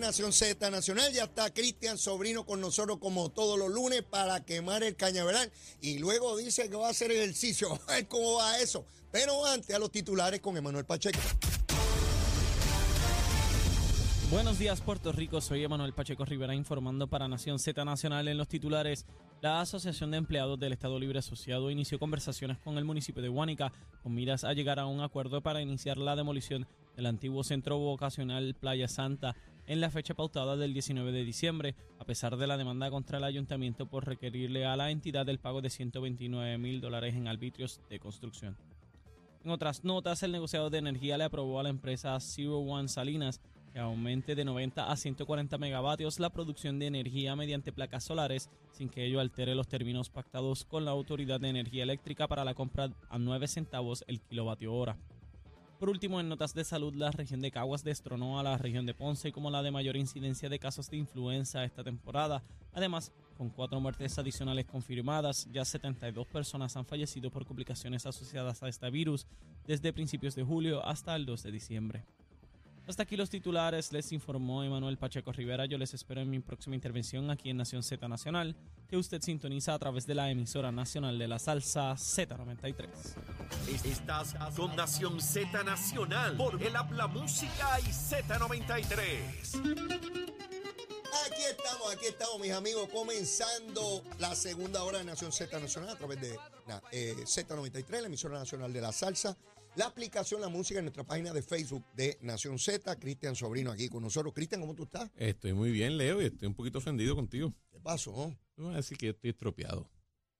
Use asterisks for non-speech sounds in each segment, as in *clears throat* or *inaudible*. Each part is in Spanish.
Nación Z Nacional. Ya está Cristian Sobrino con nosotros como todos los lunes para quemar el cañaveral. Y luego dice que va a hacer ejercicio. *laughs* A ver cómo va eso. Pero antes a los titulares con Emanuel Pacheco. Buenos días Puerto Rico, soy Emanuel Pacheco Rivera informando para Nación Z Nacional en los titulares. La Asociación de Empleados del Estado Libre Asociado inició conversaciones con el municipio de Huánica con miras a llegar a un acuerdo para iniciar la demolición del antiguo centro vocacional Playa Santa en la fecha pautada del 19 de diciembre, a pesar de la demanda contra el ayuntamiento por requerirle a la entidad el pago de 129 mil dólares en arbitrios de construcción. En otras notas, el negociador de energía le aprobó a la empresa Zero One Salinas que aumente de 90 a 140 megavatios la producción de energía mediante placas solares, sin que ello altere los términos pactados con la Autoridad de Energía Eléctrica para la compra a 9 centavos el kilovatio hora. Por último, en notas de salud, la región de Caguas destronó a la región de Ponce como la de mayor incidencia de casos de influenza esta temporada. Además, con cuatro muertes adicionales confirmadas, ya 72 personas han fallecido por complicaciones asociadas a este virus desde principios de julio hasta el 2 de diciembre. Hasta aquí los titulares, les informó Emanuel Pacheco Rivera. Yo les espero en mi próxima intervención aquí en Nación Z Nacional, que usted sintoniza a través de la emisora nacional de la salsa Z93. Estás con Nación Z Nacional por el Habla Música y Z93. Aquí estamos, aquí estamos, mis amigos, comenzando la segunda hora de Nación Z Nacional a través de eh, Z93, la emisora nacional de la salsa. La aplicación La Música en nuestra página de Facebook de Nación Z. Cristian Sobrino aquí con nosotros. Cristian, ¿cómo tú estás? Estoy muy bien, Leo, y estoy un poquito ofendido contigo. ¿Qué pasó? Tú vas a decir que yo estoy estropeado.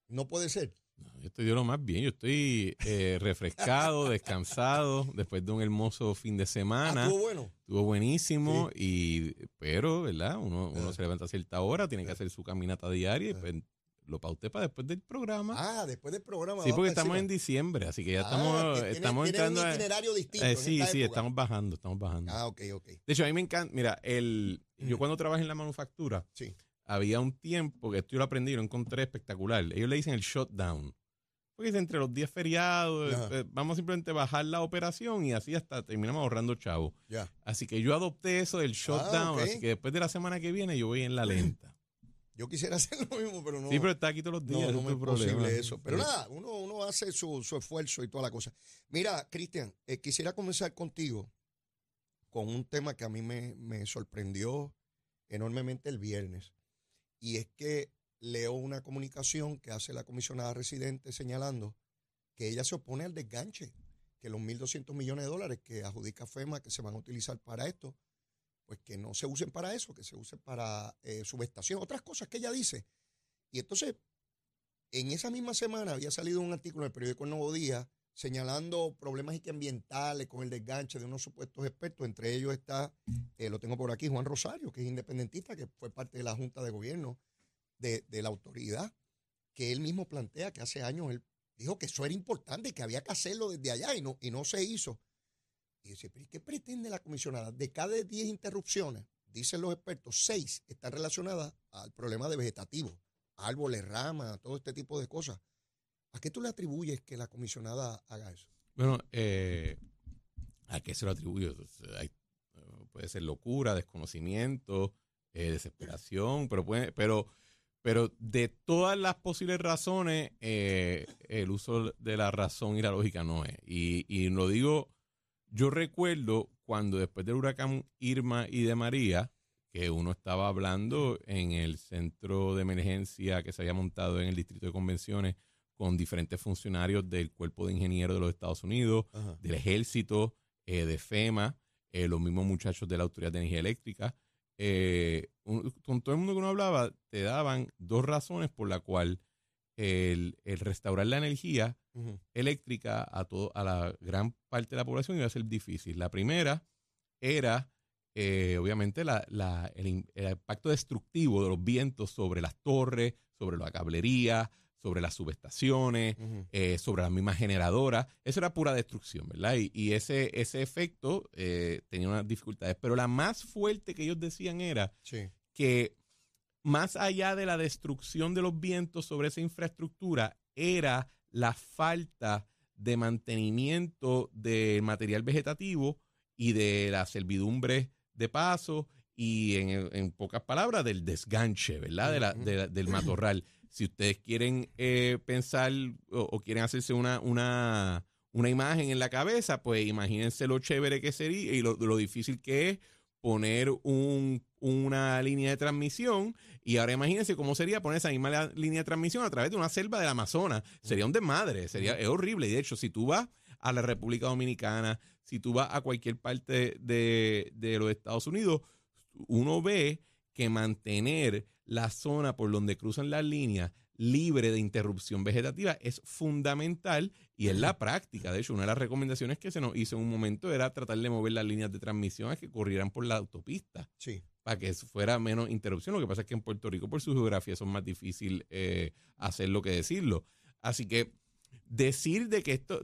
No puede ser. No, yo estoy de lo más bien. Yo estoy eh, refrescado, *laughs* descansado, después de un hermoso fin de Ah, semana. ¿Estuvo bueno? Estuvo buenísimo, y pero, ¿verdad? Uno, uno Ah. se levanta a cierta hora, tiene que hacer su caminata diaria y pues lo pauté para después del programa. Ah, después del programa. sí, porque estamos en diciembre, así que ya Ah, estamos, que tiene- estamos tiene entrando un a- itinerario distinto. eh, sí, sí, época. estamos bajando, estamos bajando. Ah, ok, ok. De hecho, a mí me encanta, mira, el, yo cuando trabajé en la manufactura, Sí. había un tiempo que esto yo lo aprendí, lo encontré espectacular. Ellos le dicen el shutdown. Porque entre los días feriados, Ajá. eh, vamos simplemente a bajar la operación y así hasta terminamos ahorrando chavo. Ya. Así que yo adopté eso del shutdown, ok. así que después de la semana que viene yo voy en la lenta. Yo quisiera *laughs* hacer lo mismo, pero no. Sí, pero está aquí todos los días, No, es posible problema. eso. Pero Sí. nada, uno, uno hace su, su esfuerzo y toda la cosa. Mira, Cristian, eh, quisiera comenzar contigo con un tema que a mí me, me sorprendió enormemente el viernes. Y es que leo una comunicación que hace la comisionada residente señalando que ella se opone al desganche, que los 1.200 millones de dólares que adjudica FEMA que se van a utilizar para esto, pues que no se usen para eso, que se usen para eh, subestación, otras cosas que ella dice. Y entonces, en esa misma semana había salido un artículo en el periódico El Nuevo Día señalando problemas ambientales con el desganche de unos supuestos expertos. Entre ellos está, eh, lo tengo por aquí, Juan Rosario, que es independentista, que fue parte de la Junta de Gobierno de, de la autoridad, que él mismo plantea que hace años él dijo que eso era importante y que había que hacerlo desde allá y no, y no se hizo. Y dice, ¿pero ¿y qué pretende la comisionada? De cada 10 interrupciones, dicen los expertos, 6 están relacionadas al problema de vegetativo, árboles, ramas, todo este tipo de cosas. ¿A qué tú le atribuyes que la comisionada haga eso? Bueno, eh, ¿a qué se lo atribuyo? Puede ser locura, desconocimiento, eh, desesperación, pero puede, pero, pero de todas las posibles razones, eh, el uso de la razón y la lógica no es. Y, y lo digo, yo recuerdo cuando después del huracán Irma y de María, que uno estaba hablando en el centro de emergencia que se había montado en el distrito de convenciones con diferentes funcionarios del Cuerpo de Ingenieros de los Estados Unidos, Ajá. del Ejército, eh, de FEMA, eh, los mismos muchachos de la Autoridad de Energía Eléctrica, eh, un- con todo el mundo que uno hablaba, te daban dos razones por la cual el, el restaurar la energía Eléctrica a, todo, a la gran parte de la población iba a ser difícil. La primera era, eh, obviamente, la, la- el, impacto destructivo de los vientos sobre las torres, sobre la cablería, sobre las subestaciones, eh, sobre las mismas generadoras. Eso era pura destrucción, ¿verdad? Y, y ese, ese efecto eh, tenía unas dificultades. Pero la más fuerte que ellos decían era Sí. que más allá de la destrucción de los vientos sobre esa infraestructura, era la falta de mantenimiento del material vegetativo y de la servidumbre de paso y en, en pocas palabras del desganche, ¿verdad? De la- de la- del matorral. Si ustedes quieren eh, pensar o, o quieren hacerse una, una, una imagen en la cabeza, pues imagínense lo chévere que sería y lo, lo difícil que es poner un- una línea de transmisión y ahora imagínense cómo sería poner esa misma línea de transmisión a través de una selva del Amazonas. Sería un desmadre, sería es horrible. Y de hecho, si tú vas a la República Dominicana, si tú vas a cualquier parte de, de los Estados Unidos, uno ve que mantener la zona por donde cruzan las líneas libre de interrupción vegetativa es fundamental y es la práctica. De hecho, una de las recomendaciones que se nos hizo en un momento era tratar de mover las líneas de transmisión a que corrieran por la autopista Sí. Para que fuera menos interrupción. Lo que pasa es que en Puerto Rico, por su geografía, son más difícil eh, hacerlo que decirlo. Así que decir de que esto,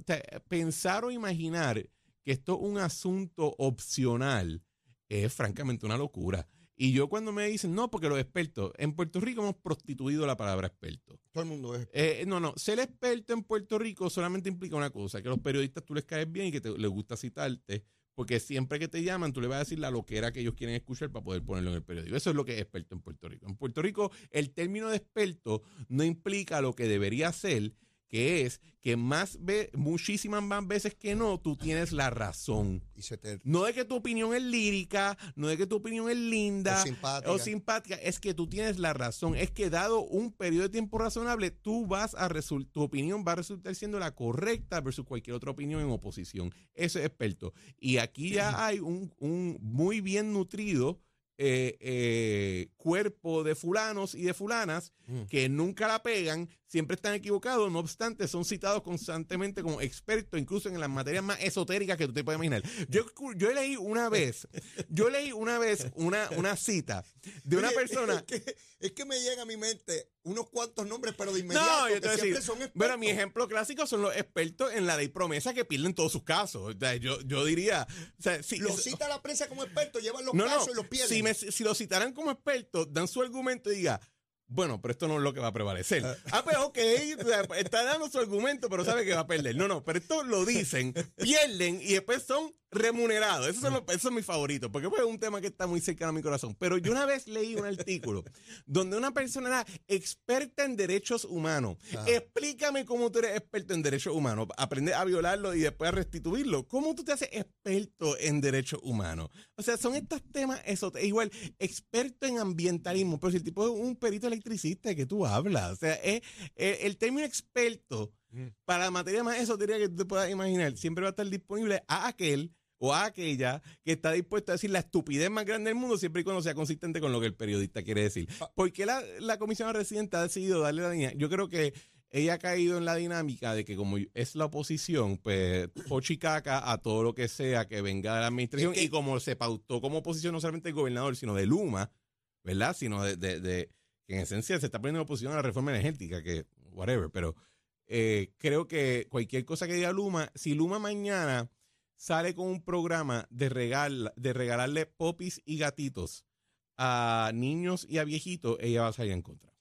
pensar o imaginar que esto es un asunto opcional es francamente una locura. Y yo cuando me dicen, no, porque los expertos, en Puerto Rico hemos prostituido la palabra experto. Todo el mundo es. Eh, no, no, ser experto en Puerto Rico solamente implica una cosa, que a los periodistas tú les caes bien y que te, les gusta citarte, porque siempre que te llaman tú le vas a decir la loquera que ellos quieren escuchar para poder ponerlo en el periódico. Eso es lo que es experto en Puerto Rico. En Puerto Rico el término de experto no implica lo que debería ser, que es que más ve, muchísimas más veces que no, tú tienes la razón. Y se te. No de que tu opinión es lírica, no de que tu opinión es linda O simpática. o simpática, es que tú tienes la razón. Es que dado un periodo de tiempo razonable, tú vas a tu opinión va a resultar siendo la correcta versus cualquier otra opinión en oposición. Eso es experto. Y aquí ya *clears throat* hay un, un muy bien nutrido eh, eh, cuerpo de fulanos y de fulanas Mm. que nunca la pegan, siempre están equivocados, no obstante, son citados constantemente como expertos, incluso en las materias más esotéricas que tú te puedes imaginar. Yo, yo leí una vez, yo leí una vez una, una cita de una Oye, persona. Es que, es que me llegan a mi mente unos cuantos nombres, pero de inmediato. No, yo te voy a siempre decir, son expertos. bueno, mi ejemplo clásico son los expertos en la ley promesa que pierden todos sus casos. O sea, yo, yo diría, o sea, si, Lo cita la prensa como experto, llevan los no, no, casos y los pierden. si, me, si lo citaran como experto, dan su argumento y diga, bueno, pero esto no es lo que va a prevalecer. Ah, pues ok, está dando su argumento, pero sabe que va a perder. No, no, pero esto lo dicen, *laughs* pierden y después son remunerados. Esos son, los, esos son mis favoritos, porque pues, es un tema que está muy cercano a mi corazón. Pero yo una vez leí un artículo *laughs* donde una persona era experta en derechos humanos. Ah. Explícame cómo tú eres experto en derechos humanos. Aprende a violarlo y después a restituirlo. ¿Cómo tú te haces experto en derechos humanos? O sea, son estos temas, eso, igual, experto en ambientalismo, pero si el tipo es un perito electricista, ¿de qué tú hablas? O sea, es, es- el término experto Mm. para la materia más esotérica que tú te puedas imaginar, siempre va a estar disponible a aquel o a aquella que está dispuesto a decir la estupidez más grande del mundo siempre y cuando sea consistente con lo que el periodista quiere decir. ¿Por qué la, la comisión residente ha decidido darle la línea? Yo creo que ella ha caído en la dinámica de que como es la oposición, pues pochicaca a todo lo que sea que venga de la administración Es que- y como se pautó como oposición no solamente el gobernador, sino de Luma, ¿verdad? Sino de, de- de- que en esencia se está poniendo en oposición a la reforma energética, que whatever, pero eh, creo que cualquier cosa que diga Luma, si Luma mañana sale con un programa de, regal, de regalarle popis y gatitos a niños y a viejitos, ella va a salir en contra.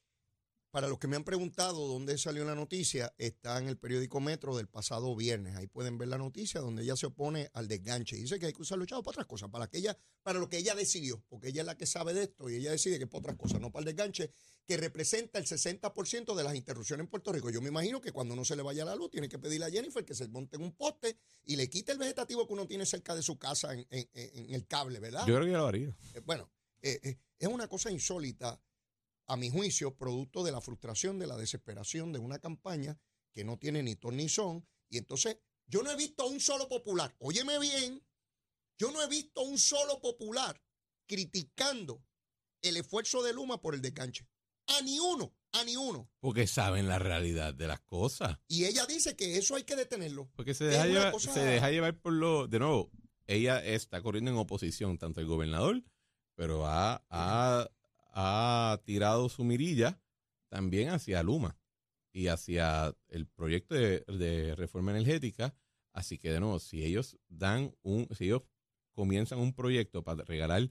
Para los que me han preguntado dónde salió la noticia, está en el periódico Metro del pasado viernes. Ahí pueden ver la noticia donde ella se opone al desganche. Dice que hay que usarlo echado para otras cosas, para, que ella, para lo que ella decidió, porque ella es la que sabe de esto y ella decide que es para otras cosas, no para el desganche, que representa el 60% de las interrupciones en Puerto Rico. Yo me imagino que cuando no se le vaya la luz, tiene que pedirle a Jennifer que se monte en un poste y le quite el vegetativo que uno tiene cerca de su casa en, en- en el cable, ¿verdad? Yo creo que ella lo haría. Eh, bueno, eh, eh, es una cosa insólita, a mi juicio, producto de la frustración, de la desesperación de una campaña que no tiene ni ton ni son. Y entonces, yo no he visto a un solo popular, óyeme bien, yo no he visto a un solo popular criticando el esfuerzo de Luma por el desganche. A ni uno, a ni uno. Porque saben la realidad de las cosas. Y ella dice que eso hay que detenerlo. Porque se deja, llevar, cosa- se deja llevar por lo. De nuevo, ella está corriendo en oposición, tanto el gobernador, pero ha, ha, ha tirado su mirilla también hacia Luma y hacia el proyecto de, de reforma energética. Así que, de nuevo, si ellos dan un. Si ellos comienzan un proyecto para regalar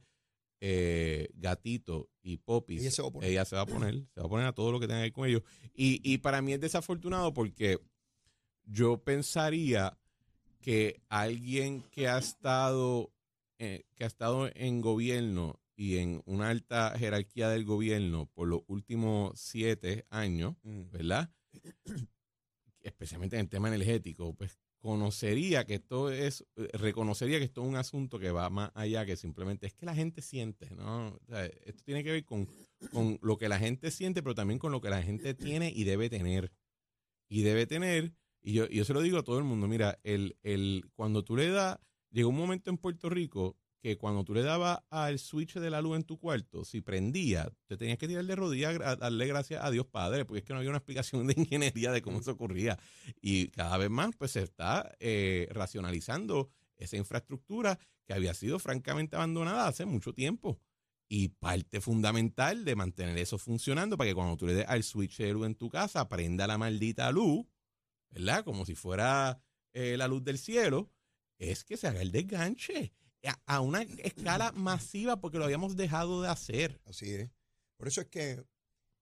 eh, gatito y popis, Ella se va a poner. ella se va a poner, se va a poner a todo lo que tenga que ver con ellos. Y, y para mí es desafortunado porque yo pensaría que alguien que ha estado eh, que ha estado en gobierno y en una alta jerarquía del gobierno por los últimos siete años, Mm. ¿verdad? *clears throat* Especialmente en el tema energético, pues conocería que esto es, eh, reconocería que esto es un asunto que va más allá que simplemente es que la gente siente, ¿no? O sea, esto tiene que ver con, con lo que la gente siente, pero también con lo que la gente tiene y debe tener. Y debe tener, y yo, y yo se lo digo a todo el mundo, mira, el, el, cuando tú le das, llegó un momento en Puerto Rico que cuando tú le dabas al switch de la luz en tu cuarto, si prendía, te tenías que tirar de rodillas a darle gracias a Dios Padre, porque es que no había una explicación de ingeniería de cómo eso ocurría. Y cada vez más, pues se está eh, racionalizando esa infraestructura que había sido francamente abandonada hace mucho tiempo. Y parte fundamental de mantener eso funcionando para que cuando tú le des al switch de luz en tu casa, prenda la maldita luz, ¿verdad? Como si fuera eh, la luz del cielo, es que se haga el desganche a, una escala masiva porque lo habíamos dejado de hacer. Así es. Por eso es que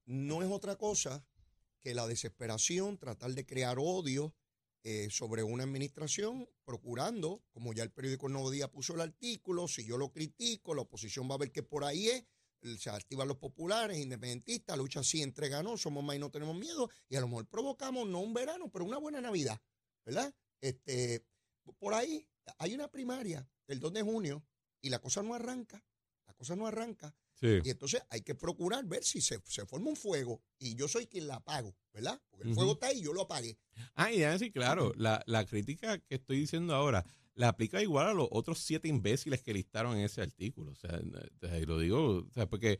no es otra cosa que la desesperación, tratar de crear odio eh, sobre una administración, procurando, como ya el periódico Nuevo Día puso el artículo, si yo lo critico, la oposición va a ver que por ahí es, se activan los populares, independentistas, lucha así entre somos más y no tenemos miedo, y a lo mejor provocamos no un verano, pero una buena Navidad, ¿verdad? Este, por ahí hay una primaria el 2 de junio y la cosa no arranca, la cosa no arranca. Sí. Y entonces hay que procurar ver si se, se forma un fuego y yo soy quien la apago, ¿verdad? Porque el fuego está ahí y yo lo apagué. Ah, y ya decir, claro, la, la crítica que estoy diciendo ahora la aplica igual a los otros siete imbéciles que listaron en ese artículo. O sea, y lo digo, o sea, porque,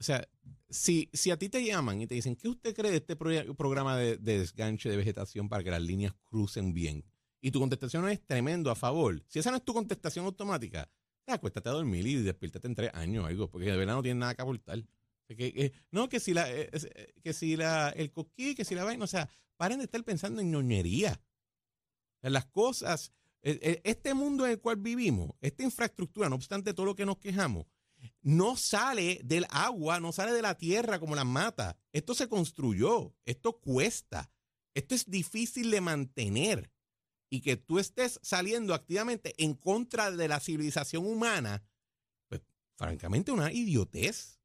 o sea, si, si a ti te llaman y te dicen, ¿qué usted cree de este proye- programa de, de desganche de vegetación para que las líneas crucen bien? Y tu contestación es tremendo, a favor. Si esa no es tu contestación automática, ya, acuéstate a dormir y despiértate en tres años o algo, porque de verdad no tienes nada que aportar. Que, que- no, que si la, eh, eh, que si la, el coquí, que si la vaina, o sea, paren de estar pensando en ñoñería. Las cosas, eh, eh, este mundo en el cual vivimos, esta infraestructura, no obstante todo lo que nos quejamos, no sale del agua, no sale de la tierra como las mata. Esto se construyó, esto cuesta, esto es difícil de mantener. Y que tú estés saliendo activamente en contra de la civilización humana, pues francamente una idiotez.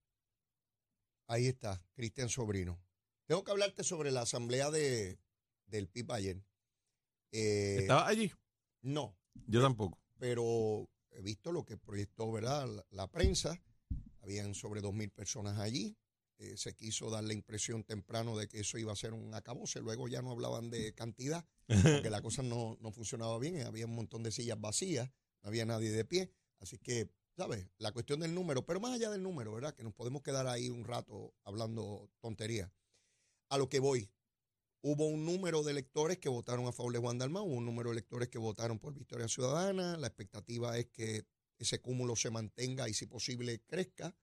Ahí está, Cristian Sobrino. Tengo que hablarte sobre la asamblea de, del PIB ayer. Eh, ¿Estaba allí? no, Yo tampoco. pero he visto lo que proyectó ¿verdad? La, la prensa. Habían sobre dos mil personas allí. Eh, se quiso dar la impresión temprano de que eso iba a ser un acabose. Luego ya no hablaban de cantidad, porque la cosa no, no funcionaba bien. Había un montón de sillas vacías, no había nadie de pie. Así que, ¿sabes? La cuestión del número, pero más allá del número, ¿verdad? Que nos podemos quedar ahí un rato hablando tontería. A lo que voy, hubo un número de electores que votaron a favor de Juan Dalmau, un número de electores que votaron por Victoria Ciudadana. La expectativa es que ese cúmulo se mantenga y, si posible, crezca.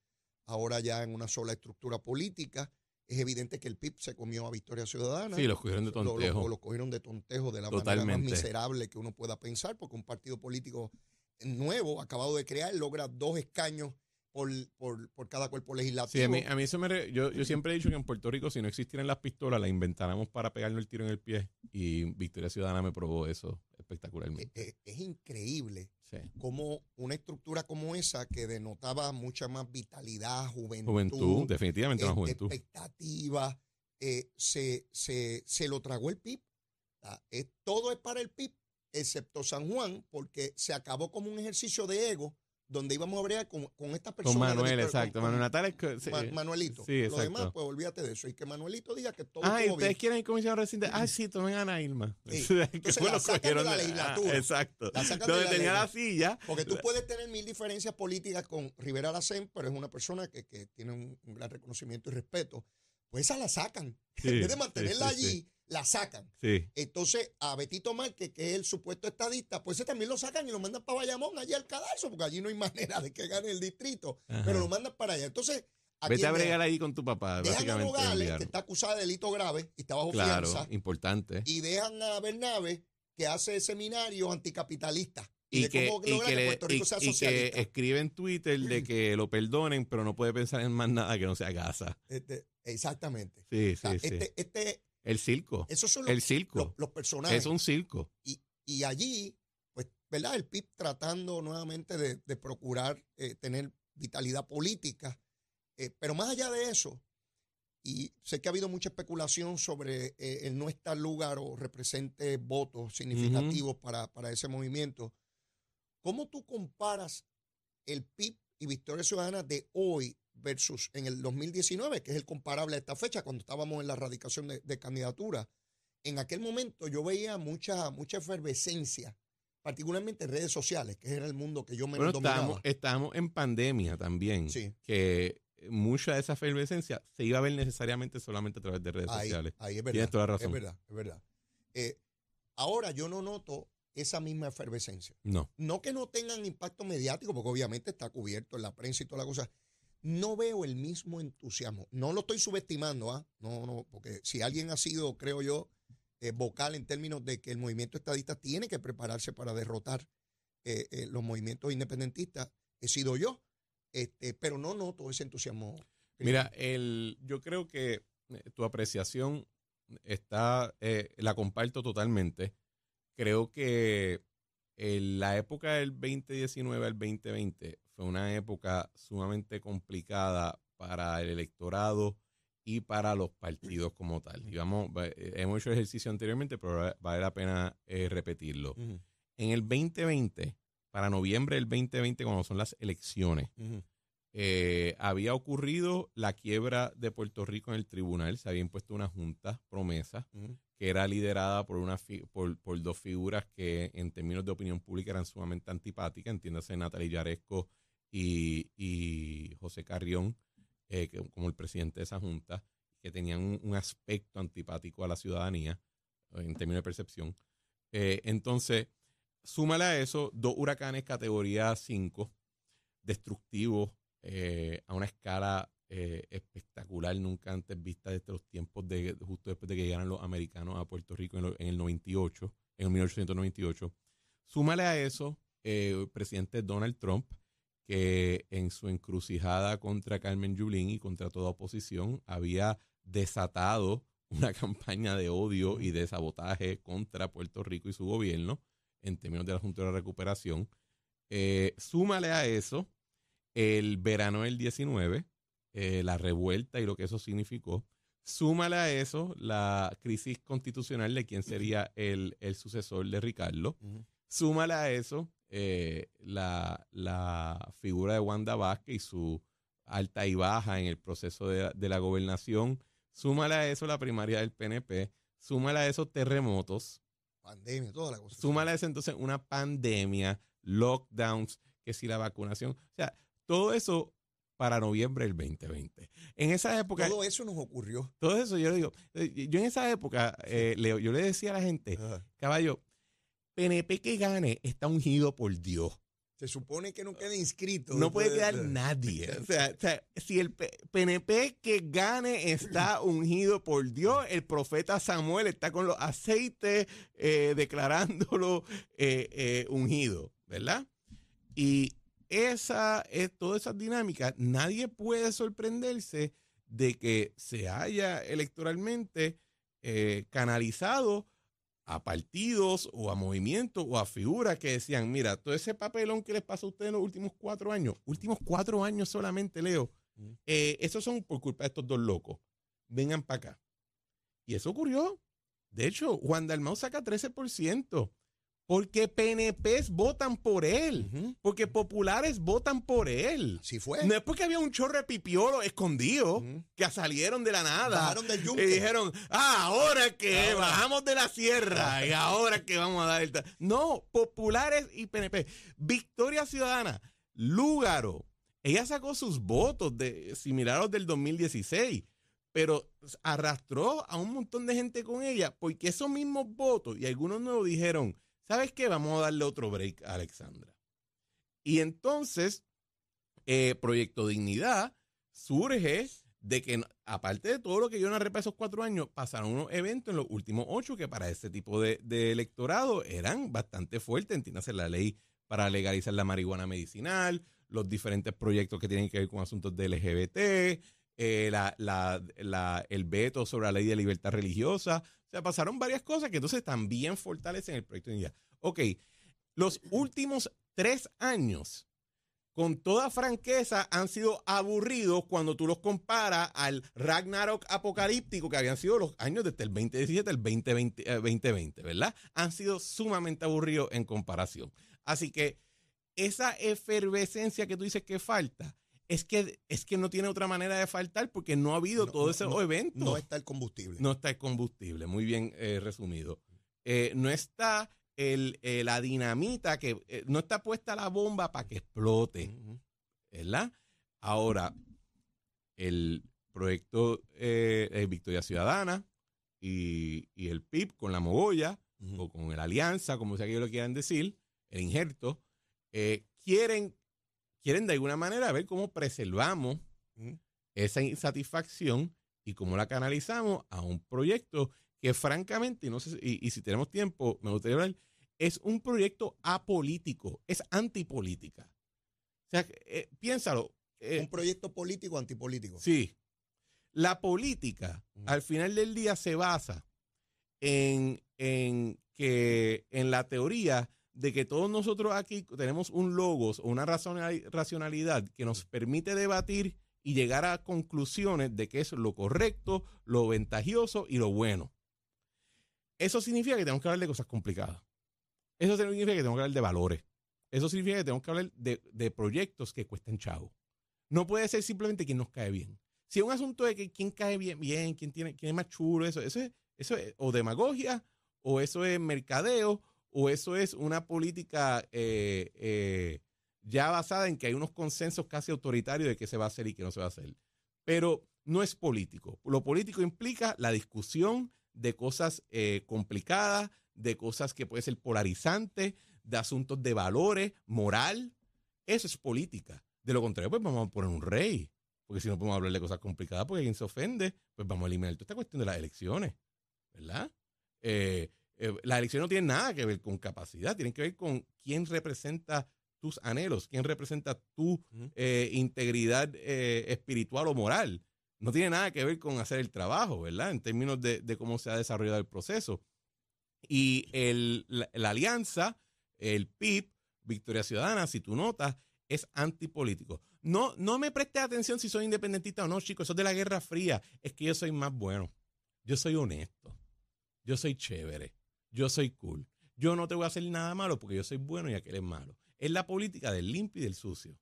Ahora ya en una sola estructura política. Es evidente que el PIB se comió a Victoria Ciudadana. Sí, los cogieron de tontejo. Lo, cogieron de tontejo de la manera más miserable que uno pueda pensar, porque un partido político nuevo, acabado de crear, logra dos escaños por, por, por cada cuerpo legislativo. Sí, a mí, a mí eso me... re- yo, yo siempre he dicho que en Puerto Rico, si no existieran las pistolas, las inventáramos para pegarle el tiro en el pie. Y Victoria Ciudadana me probó eso espectacularmente. eh, es increíble Sí. como una estructura como esa que denotaba mucha más vitalidad, juventud, Juventud, definitivamente eh, juventud. expectativa, eh, se, se, se lo tragó el PIB. Todo es para el PIB, excepto San Juan, porque se acabó como un ejercicio de ego donde íbamos a bregar con, con estas Con personas. de Manuel, exacto. con- Manuel Natal es sí. Ma- Manuelito. Sí, Lo demás, exacto. pues olvídate de eso. Y que Manuelito diga que todo Ah, y ustedes bien. quieren ir comisión residente. Ah, sí, tomen a Ana Irma. Sí. *laughs* que Entonces la lo sacan de la legislatura. Ah, exacto. La sacan de Donde la tenía la silla. Porque tú puedes tener mil diferencias políticas con Rivera Lacen, pero es una persona que, que tiene un, un gran reconocimiento y respeto. Pues esa la sacan. *laughs* En vez de mantenerla allí. La sacan. Sí. Entonces, a Betito Márquez, que es el supuesto estadista, pues ese también lo sacan y lo mandan para Bayamón, allá al cadalso, porque allí no hay *laughs* manera de que gane el distrito, Ajá. pero lo mandan para allá. Entonces, ¿a Vete a bregar ahí con tu papá, Dejan a. Nogales, que está acusada de delito grave y está bajo Claro, fianza, importante. y dejan a Bernabe, que hace seminarios anticapitalistas. Y de que, y que le- Puerto Rico y- y que escribe en Twitter de que *clears throat* lo perdonen, pero no puede pensar en más nada que no sea Gaza. Este, exactamente. Sí, O sea, sí, sí. este, este, El circo. esos son los, El circo. los- los personajes. Es un circo. y, y allí, pues, ¿verdad? El PIB tratando nuevamente de, de procurar eh, tener vitalidad política. Eh, pero más allá de eso, y sé que ha habido mucha especulación sobre eh, el no estar lugar o represente votos significativos para, para ese movimiento. ¿Cómo tú comparas el PIB y Victoria Ciudadana de hoy versus en el 2019, que es el comparable a esta fecha, cuando estábamos en la radicación de, de candidatura? En aquel momento yo veía mucha, mucha efervescencia, particularmente en redes sociales, que era el mundo que yo menos Bueno, dominaba. estamos, estamos en pandemia también. Sí. Que mucha de esa efervescencia se iba a ver necesariamente solamente a través de redes Ahí, sociales. ahí es verdad. Tienes toda la razón. Es verdad, es verdad. Eh, ahora yo no noto esa misma efervescencia. No. No que no tengan impacto mediático, porque obviamente está cubierto en la prensa y toda la cosa. No veo el mismo entusiasmo. No lo estoy subestimando, ¿ah? No, no, porque si alguien ha sido, creo yo, eh, vocal en términos de que el movimiento estadista tiene que prepararse para derrotar eh, eh, los movimientos independentistas, he sido yo. Este, pero no noto ese entusiasmo. Mira, el, yo creo que tu apreciación está, eh, la comparto totalmente. Creo que en la época del 2019 al 2020 fue una época sumamente complicada para el electorado y para los partidos como tal. Y vamos, eh, hemos hecho ejercicio anteriormente, pero va- vale la pena eh, repetirlo. En el 2020, para noviembre del 2020, cuando son las elecciones, eh, había ocurrido la quiebra de Puerto Rico en el tribunal, se había impuesto una junta promesa que era liderada por, una fi- por, por dos figuras que en términos de opinión pública eran sumamente antipáticas, entiéndase Natalie Yaresco y, José Carrión, eh, como el presidente de esa junta, que tenían un, aspecto antipático a la ciudadanía en términos de percepción. Eh, entonces, súmale a eso dos huracanes categoría 5, destructivos eh, a una escala espectacular, nunca antes vista desde los tiempos de justo después de que llegaran los americanos a Puerto Rico en, lo- en el 98, en el 1898. Súmale a eso el presidente Donald Trump, que en su encrucijada contra Carmen Yulín y contra toda oposición había desatado *laughs* una campaña de odio y de sabotaje contra Puerto Rico y su gobierno en términos de la Junta de la Recuperación. Eh, súmale a eso el verano del 19, eh, la revuelta y lo que eso significó. Súmale a eso la crisis constitucional de quién sería el, el sucesor de Ricardo. Ujú. Súmale a eso eh, la, la figura de Wanda Vázquez y su alta y baja en el proceso de, de la gobernación. Súmale a eso la primaria del PNP. Súmale a eso terremotos. Pandemia, toda la cosa. Súmale a eso entonces una pandemia, lockdowns, que si la vacunación. O sea, todo eso para noviembre del 2020. En esa época, todo, Todo eso nos ocurrió. eso yo le digo, eh, yo en esa época, eh, Leo, yo le decía a la gente, caballo, PNP que gane está ungido por Dios. Se supone que no quede inscrito. No puede quedar nadie. *laughs* O sea, o sea, si el PNP que gane está *laughs* ungido por Dios, el profeta Samuel está con los aceites eh, declarándolo eh, eh, ungido, ¿verdad? Y esa, todas esas dinámicas, nadie puede sorprenderse de que se haya electoralmente canalizado a partidos o a movimientos o a figuras que decían, mira, todo ese papelón que les pasó a ustedes en los últimos cuatro años, últimos cuatro años solamente, Leo, Mm. eh, esos son por culpa de estos dos locos. Vengan para acá. Y eso ocurrió. De hecho, Juan Dalmau saca 13%. Porque PNPs votan por él. Porque populares votan por él. Así fue. No es porque había un chorro de pipiolo escondido que salieron de la nada. Bajaron del yunque. Y dijeron, ah, ahora que Ahora. bajamos de la sierra *laughs* y ahora que vamos a dar el... ta-". No, populares y PNP. Victoria Ciudadana, Lúgaro. Ella sacó sus votos de, similar a los del 2016, pero arrastró a un montón de gente con ella porque esos mismos votos y algunos nuevos dijeron, ¿sabes qué? Vamos a darle otro break a Alexandra. Y entonces, eh, Proyecto Dignidad surge de que, aparte de todo lo que yo narré para esos cuatro años, pasaron unos eventos en los últimos ocho que para ese tipo de, de electorado eran bastante fuertes. Entiéndase la ley para legalizar la marihuana medicinal, los diferentes proyectos que tienen que ver con asuntos de LGBT, eh, la- la- la- el veto sobre la ley de libertad religiosa. O sea, pasaron varias cosas que entonces también fortalecen el proyecto de unidad. Ok, los últimos tres años, con toda franqueza, han sido aburridos cuando tú los comparas al Ragnarok apocalíptico que habían sido los años desde el 2017 al 2020, eh, 2020, ¿verdad? Han sido sumamente aburridos en comparación. Así que esa efervescencia que tú dices que falta, es que, es que no tiene otra manera de faltar porque no ha habido No, todo ese no, evento. No está el combustible. No está el combustible, muy bien eh, resumido. Eh, no está el, eh, la dinamita, que no está puesta la bomba para que explote. Ahora, el proyecto Victoria Ciudadana y, y el PIB con la Mogolla, o con el Alianza, como sea que ellos lo quieran decir, el injerto, quieren, quieren de alguna manera ver cómo preservamos esa insatisfacción y cómo la canalizamos a un proyecto que francamente, y, no sé, si- y, y si tenemos tiempo, me gustaría hablar, es un proyecto apolítico, es antipolítica. O sea, eh, piénsalo. eh, Un proyecto político antipolítico. Sí. La política, Ujú. al final del día, se basa en, en que, en la teoría de que todos nosotros aquí tenemos un logos o una racionalidad que nos permite debatir y llegar a conclusiones de qué es lo correcto, lo ventajoso y lo bueno. Eso significa que tenemos que hablar de cosas complicadas. Eso significa que tenemos que hablar de valores. Eso significa que tenemos que hablar de, de proyectos que cuesten chavo. No puede ser simplemente quien nos cae bien. Si es un asunto de que quién cae bien, bien quién, tiene, quién es más chulo, eso, eso, es, eso es o demagogia, o eso es mercadeo, o eso es una política eh, eh, ya basada en que hay unos consensos casi autoritarios de qué se va a hacer y qué no se va a hacer. Pero no es político. Lo político implica la discusión de cosas eh, complicadas, de cosas que pueden ser polarizantes, de asuntos de valores, moral. Eso es política. De lo contrario, pues vamos a poner un rey. Porque si no podemos hablar de cosas complicadas porque quien se ofende, pues vamos a eliminar toda esta cuestión de las elecciones. ¿Verdad? Eh, las elecciones no tienen nada que ver con capacidad, tienen que ver con quién representa tus anhelos, quién representa tu eh, integridad eh, espiritual o moral. No tiene nada que ver con hacer el trabajo, ¿verdad? En términos de, de cómo se ha desarrollado el proceso. Y el, la, la alianza, el PIB, Victoria Ciudadana, si tú notas, es antipolítico. No, no me prestes atención si soy independentista o no, chicos, eso es de la Guerra Fría. Es que yo soy más bueno. Yo soy honesto. Yo soy chévere. Yo soy cool. Yo no te voy a hacer nada malo porque yo soy bueno y aquel es malo. Es la política del limpio y del sucio.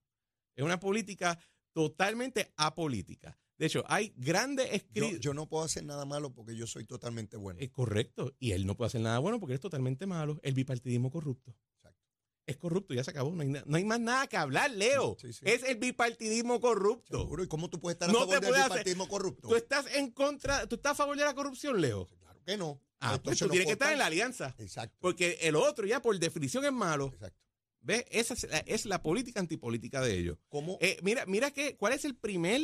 Es una política totalmente apolítica. De hecho, hay grandes escritos. yo no puedo hacer nada malo porque yo soy totalmente bueno. Es correcto. Y él no puede hacer nada bueno porque es totalmente malo. El bipartidismo corrupto. Exacto. Es corrupto, ya se acabó. No hay, no hay más nada que hablar, Leo. Sí, sí. Es el bipartidismo corrupto. Seguro. ¿Y cómo tú puedes estar a No favor del puedes hacer- corrupto? Tú estás en contra, tú estás a favor de la corrupción, Leo. Claro que no. Ah, pues tú tienes que estar en la alianza. Exacto. Porque el otro ya por definición es malo. Exacto. ¿Ves? Esa es la, es la política antipolítica de ellos. ¿Cómo? Eh, mira, mira que, ¿cuál es el primer,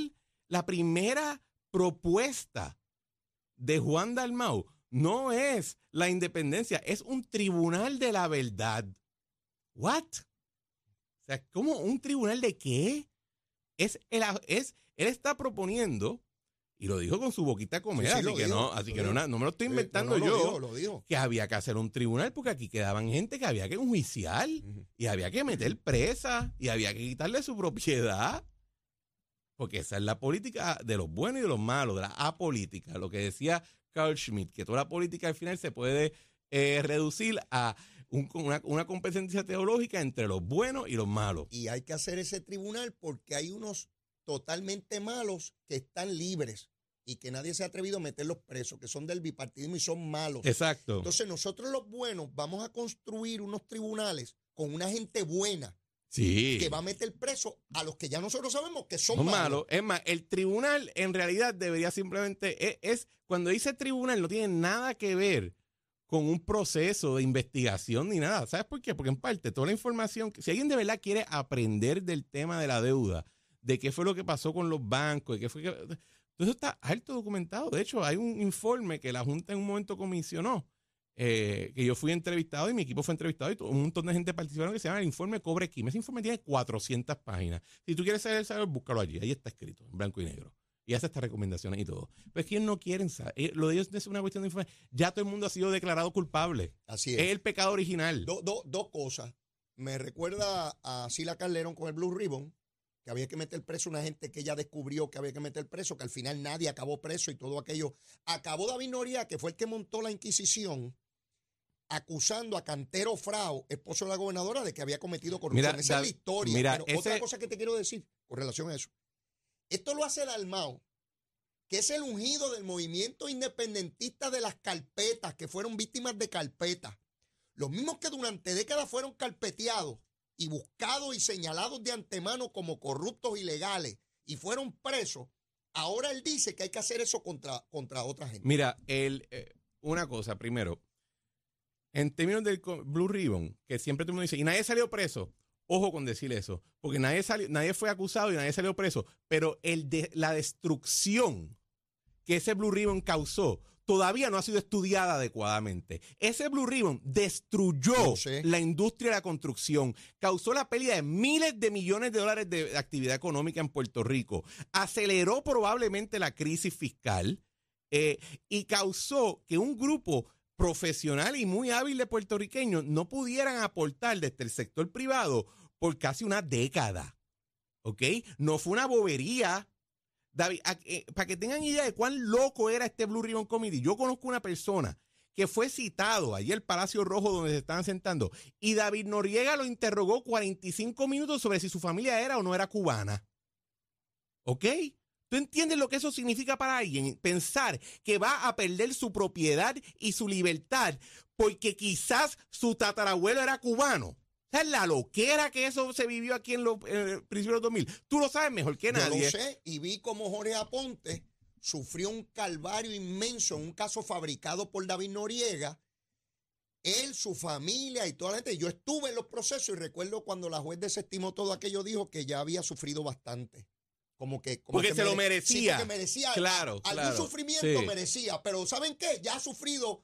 la primera propuesta de Juan Dalmau? No es la independencia, es un tribunal de la verdad. ¿What? O sea, ¿cómo un tribunal de qué? Es, el, es, él está proponiendo, y lo dijo con su boquita Sí, sí, así que no, así que no, no me lo estoy Eh, inventando no, no, yo Lo dijo, lo dijo. que había que hacer un tribunal porque aquí quedaban gente que había que enjuiciar Ujú. y había que meter presa y había que quitarle su propiedad. Porque esa es la política de los buenos y de los malos, de la apolítica. Lo que decía Carl Schmitt, que toda la política al final se puede eh, reducir a un- una, una competencia teológica entre los buenos y los malos. Y hay que hacer ese tribunal porque hay unos totalmente malos que están libres y que nadie se ha atrevido a meterlos presos, que son del bipartidismo y son malos. Exacto. Entonces nosotros los buenos vamos a construir unos tribunales con una gente buena sí. que va a meter preso a los que ya nosotros sabemos que son Son malos. malos. Es más, el tribunal en realidad debería simplemente, es, es- cuando dice tribunal no tiene nada que ver con un proceso de investigación ni nada. ¿Sabes por qué? Porque en parte toda la información, si alguien de verdad quiere aprender del tema de la deuda, de qué fue lo que pasó con los bancos, de qué fue que... Todo eso está alto documentado. De hecho, hay un informe que la Junta en un momento comisionó, eh, que yo fui entrevistado y mi equipo fue entrevistado y un montón de gente participaron que se llama el informe Cobre Kim. Ese informe tiene 400 páginas. Si tú quieres saber el saber, búscalo allí. Ahí está escrito, en blanco y negro. Y hace estas recomendaciones y todo. Pero es que ellos no quieren saber. Eh, Lo de ellos es una cuestión de informe. Ya todo el mundo ha sido declarado culpable. Así Es es. el pecado original. Do- do- dos cosas. Me recuerda a Sila Calderón con el Blue Ribbon, que había que meter preso una gente que ella descubrió que había que meter preso, que al final nadie acabó preso y todo aquello. Acabó David Noria, que fue el que montó la Inquisición, acusando a Cantero Frao, esposo de la gobernadora, de que había cometido corrupción. Mira, Esa es la historia. mira, Pero ese- otra cosa que te quiero decir con relación a eso. Esto lo hace Dalmao, que es el ungido del movimiento independentista de las carpetas, que fueron víctimas de carpetas. Los mismos que durante décadas fueron carpeteados y buscados y señalados de antemano como corruptos ilegales y fueron presos, ahora él dice que hay que hacer eso contra, contra otra gente. Mira, el, eh, una cosa, primero, en términos del Blue Ribbon, que siempre todo el mundo dice, y nadie salió preso. Ojo con decir eso, porque nadie salió, nadie fue acusado y nadie salió preso, pero el de, la destrucción que ese Blue Ribbon causó todavía no ha sido estudiada adecuadamente. Ese Blue Ribbon destruyó la industria de la construcción, causó la pérdida de miles de millones de dólares de actividad económica en Puerto Rico, aceleró probablemente la crisis fiscal eh, y causó que un grupo profesional y muy hábil de puertorriqueños no pudieran aportar desde el sector privado por casi una década. ¿Ok? No fue una bobería. David, eh, para que tengan idea de cuán loco era este Blue Ribbon Committee, yo conozco una persona que fue citado allí al Palacio Rojo donde se estaban sentando y David Noriega lo interrogó 45 minutos sobre si su familia era o no era cubana. ¿Ok? ¿Tú entiendes lo que eso significa para alguien? Pensar que va a perder su propiedad y su libertad porque quizás su tatarabuelo era cubano. Sea, la loquera que eso se vivió aquí en los eh, principios de los 2000. Tú lo sabes mejor que Yo nadie. lo sé y vi cómo Jorge Aponte sufrió un calvario inmenso en un caso fabricado por David Noriega. Él, su familia y toda la gente. Yo estuve en los procesos y recuerdo cuando la juez desestimó todo aquello, dijo que ya había sufrido bastante. Como que. Como Porque que se lo mere- merecía. Sí, porque merecía. Claro, Algún claro. sufrimiento Sí. merecía. Pero ¿saben qué? Ya ha sufrido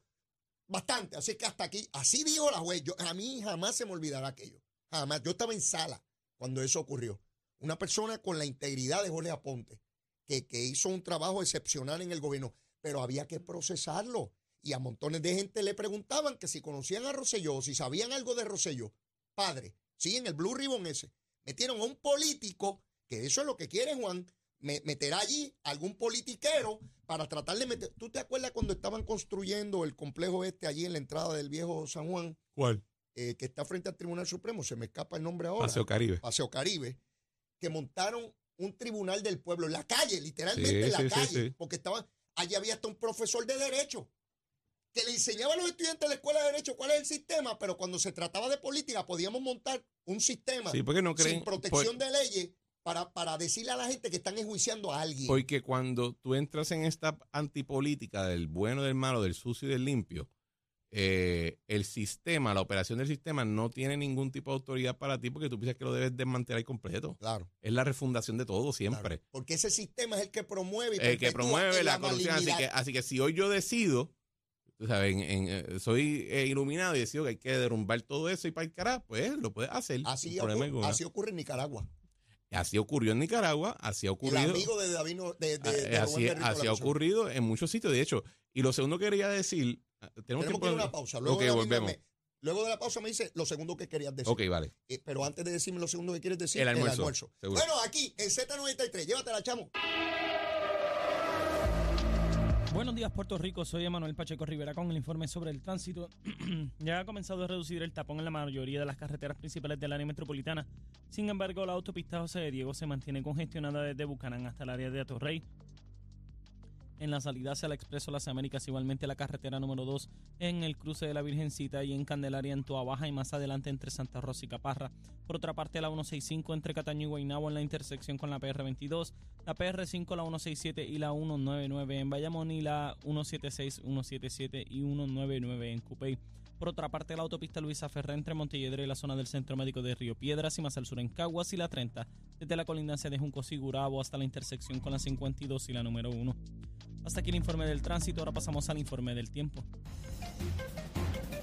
bastante. Así que hasta aquí. Así dijo la juez. Yo, a mí jamás se me olvidará aquello. Jamás. Yo estaba en sala cuando eso ocurrió. Una persona con la integridad de Jorge Aponte, que, que hizo un trabajo excepcional en el gobierno, pero había que procesarlo. Y a montones de gente le preguntaban que si conocían a Rosselló, si sabían algo de Rosselló. Padre, sí, en el Blue Ribbon ese. Metieron a un político, que eso es lo que quiere Juan, me- meter allí algún politiquero para tratar de meter. ¿Tú te acuerdas cuando estaban construyendo el complejo este allí en la entrada del viejo San Juan, ¿Cuál? eh, que está frente al Tribunal Supremo? Se me escapa el nombre ahora. Paseo Caribe. Paseo Caribe, que montaron un tribunal del pueblo en la calle, literalmente Sí, en la sí, calle, sí. porque estaban, allí había hasta un profesor de derecho que le enseñaba a los estudiantes de la escuela de derecho cuál es el sistema, pero cuando se trataba de política podíamos montar un sistema no creen. sin protección de leyes para, para decirle a la gente que están enjuiciando a alguien. Porque cuando tú entras en esta antipolítica del bueno, del malo, del sucio y del limpio, eh, el sistema, la operación del sistema no tiene ningún tipo de autoridad para ti porque tú piensas que lo debes desmantelar completo. claro, Es la refundación de todo siempre. claro, porque ese sistema es el que promueve y El que promueve la corrupción. Así que, así que si hoy yo decido, tú sabes, en- en, eh, soy eh, iluminado y decido que hay que derrumbar todo eso y para el carajo, pues lo puedes hacer. así, ocurre, así ocurre en Nicaragua. Así ocurrió en Nicaragua, así ha El ocurrido. amigo de David, de, de, Ah, de Rubén así, así ha ocurrido en muchos sitios, de hecho. Y lo segundo que quería decir, ah, tenemos, Tenemos tiempo que ir a una pausa. Luego, Ok, de la misma volvemos. me- luego de la pausa me dice lo segundo que querías decir. Ok, vale. Eh, pero antes de decirme lo segundo que quieres decir, El almuerzo, seguro. Bueno, aquí en Z93, llévatela, chamo. Buenos días, Puerto Rico. Soy Emanuel Pacheco Rivera con el informe sobre el tránsito. *clears throat* ya ha comenzado a reducir el tapón en la mayoría de las carreteras principales del área metropolitana. Sin embargo, la autopista José de Diego se mantiene congestionada desde Bucanán hasta el área de Atorrey. En la salida hacia el Expreso Las Américas, igualmente la carretera número 2 en el cruce de la Virgencita y en Candelaria en Toa Baja y más adelante entre Santa Rosa y Caparra. Por otra parte, la 165 entre Cataño y Guaynabo en la intersección con la PR22, la PR5, la 167 y la 199 en Bayamón y la 176, 177 y 199 en Cupey. Por otra parte, la autopista Luisa Ferré entre Montelledre y la zona del Centro Médico de Río Piedras y más al sur en Caguas y la 30, desde la colindancia de Junco y Gurabo hasta la intersección con la 52 y la número 1. Hasta aquí el informe del tránsito, ahora pasamos al informe del tiempo.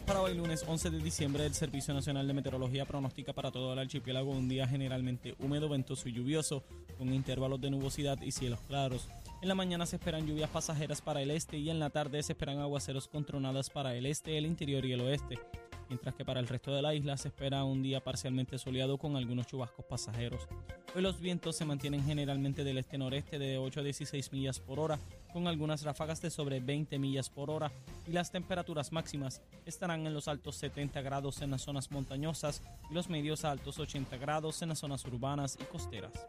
Para hoy lunes 11 de diciembre, el Servicio Nacional de Meteorología pronostica para todo el archipiélago un día generalmente húmedo, ventoso y lluvioso, con intervalos de nubosidad y cielos claros. En la mañana se esperan lluvias pasajeras para el este y en la tarde se esperan aguaceros con tronadas para el este, el interior y el oeste mientras que para el resto de la isla se espera un día parcialmente soleado con algunos chubascos pasajeros. Los vientos se mantienen generalmente del este-noreste de 8 a 16 millas por hora, con algunas ráfagas de sobre 20 millas por hora, y las temperaturas máximas estarán en los altos 70 grados en las zonas montañosas y los medios a altos 80 grados en las zonas urbanas y costeras.